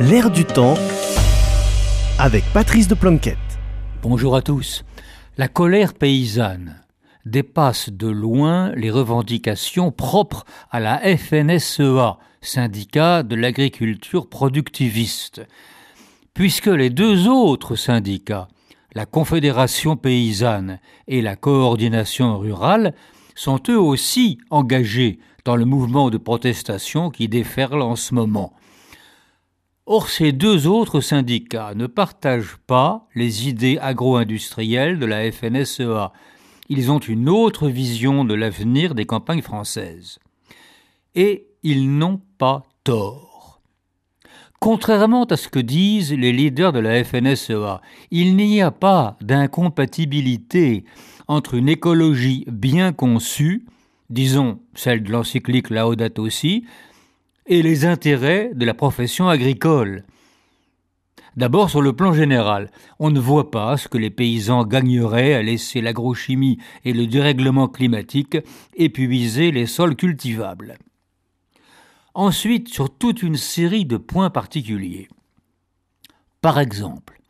L'air du temps avec Patrice de Planquette. Bonjour à tous. La colère paysanne dépasse de loin les revendications propres à la FNSEA, syndicat de l'agriculture productiviste, puisque les deux autres syndicats, la Confédération paysanne et la Coordination rurale, sont eux aussi engagés dans le mouvement de protestation qui déferle en ce moment. Or, ces deux autres syndicats ne partagent pas les idées agro-industrielles de la FNSEA. Ils ont une autre vision de l'avenir des campagnes françaises. Et ils n'ont pas tort. Contrairement à ce que disent les leaders de la FNSEA, il n'y a pas d'incompatibilité entre une écologie bien conçue, disons celle de l'encyclique Laudato Si, et les intérêts de la profession agricole. D'abord, sur le plan général, on ne voit pas ce que les paysans gagneraient à laisser l'agrochimie et le dérèglement climatique épuiser les sols cultivables. Ensuite, sur toute une série de points particuliers. Par exemple,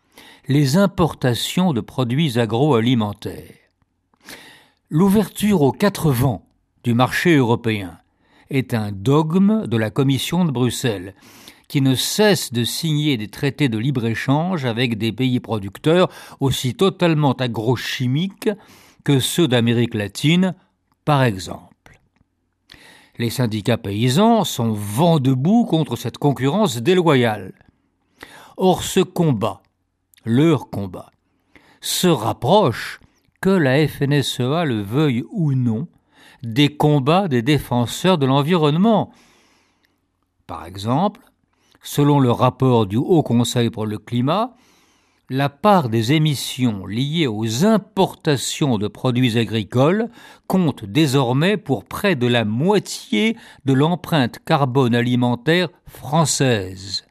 les importations de produits agroalimentaires. L'ouverture aux quatre vents du marché européen est un dogme de la Commission de Bruxelles, qui ne cesse de signer des traités de libre-échange avec des pays producteurs aussi totalement agrochimiques que ceux d'Amérique latine, par exemple. Les syndicats paysans sont vent debout contre cette concurrence déloyale. Or ce combat, leur combat, se rapproche, que la FNSEA le veuille ou non, des combats des défenseurs de l'environnement. Par exemple, selon le rapport du Haut Conseil pour le climat, la part des émissions liées aux importations de produits agricoles compte désormais pour près de la moitié de l'empreinte carbone alimentaire française.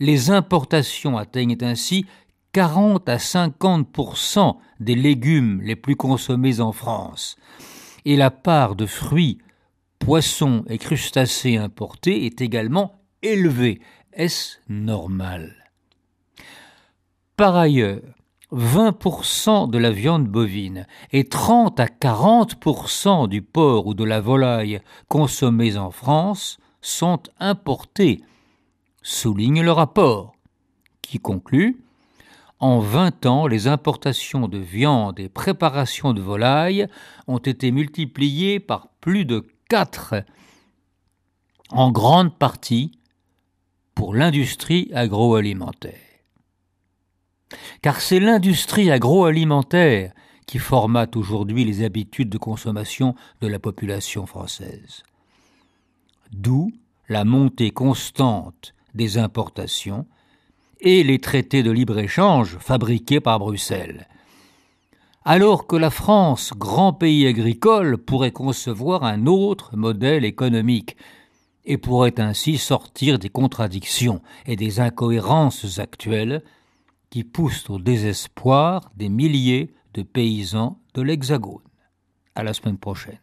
Les importations atteignent ainsi 40 à 50% des légumes les plus consommés en France et la part de fruits, poissons et crustacés importés est également élevée. Est-ce normal? Par ailleurs, 20% de la viande bovine et 30 à 40% du porc ou de la volaille consommés en France sont importés, souligne le rapport, qui conclut en 20 ans, les importations de viande et préparations de volaille ont été multipliées par plus de 4, en grande partie pour l'industrie agroalimentaire. Car c'est l'industrie agroalimentaire qui formate aujourd'hui les habitudes de consommation de la population française. D'où la montée constante des importations et les traités de libre-échange fabriqués par Bruxelles. Alors que la France, grand pays agricole, pourrait concevoir un autre modèle économique et pourrait ainsi sortir des contradictions et des incohérences actuelles qui poussent au désespoir des milliers de paysans de l'Hexagone. À la semaine prochaine.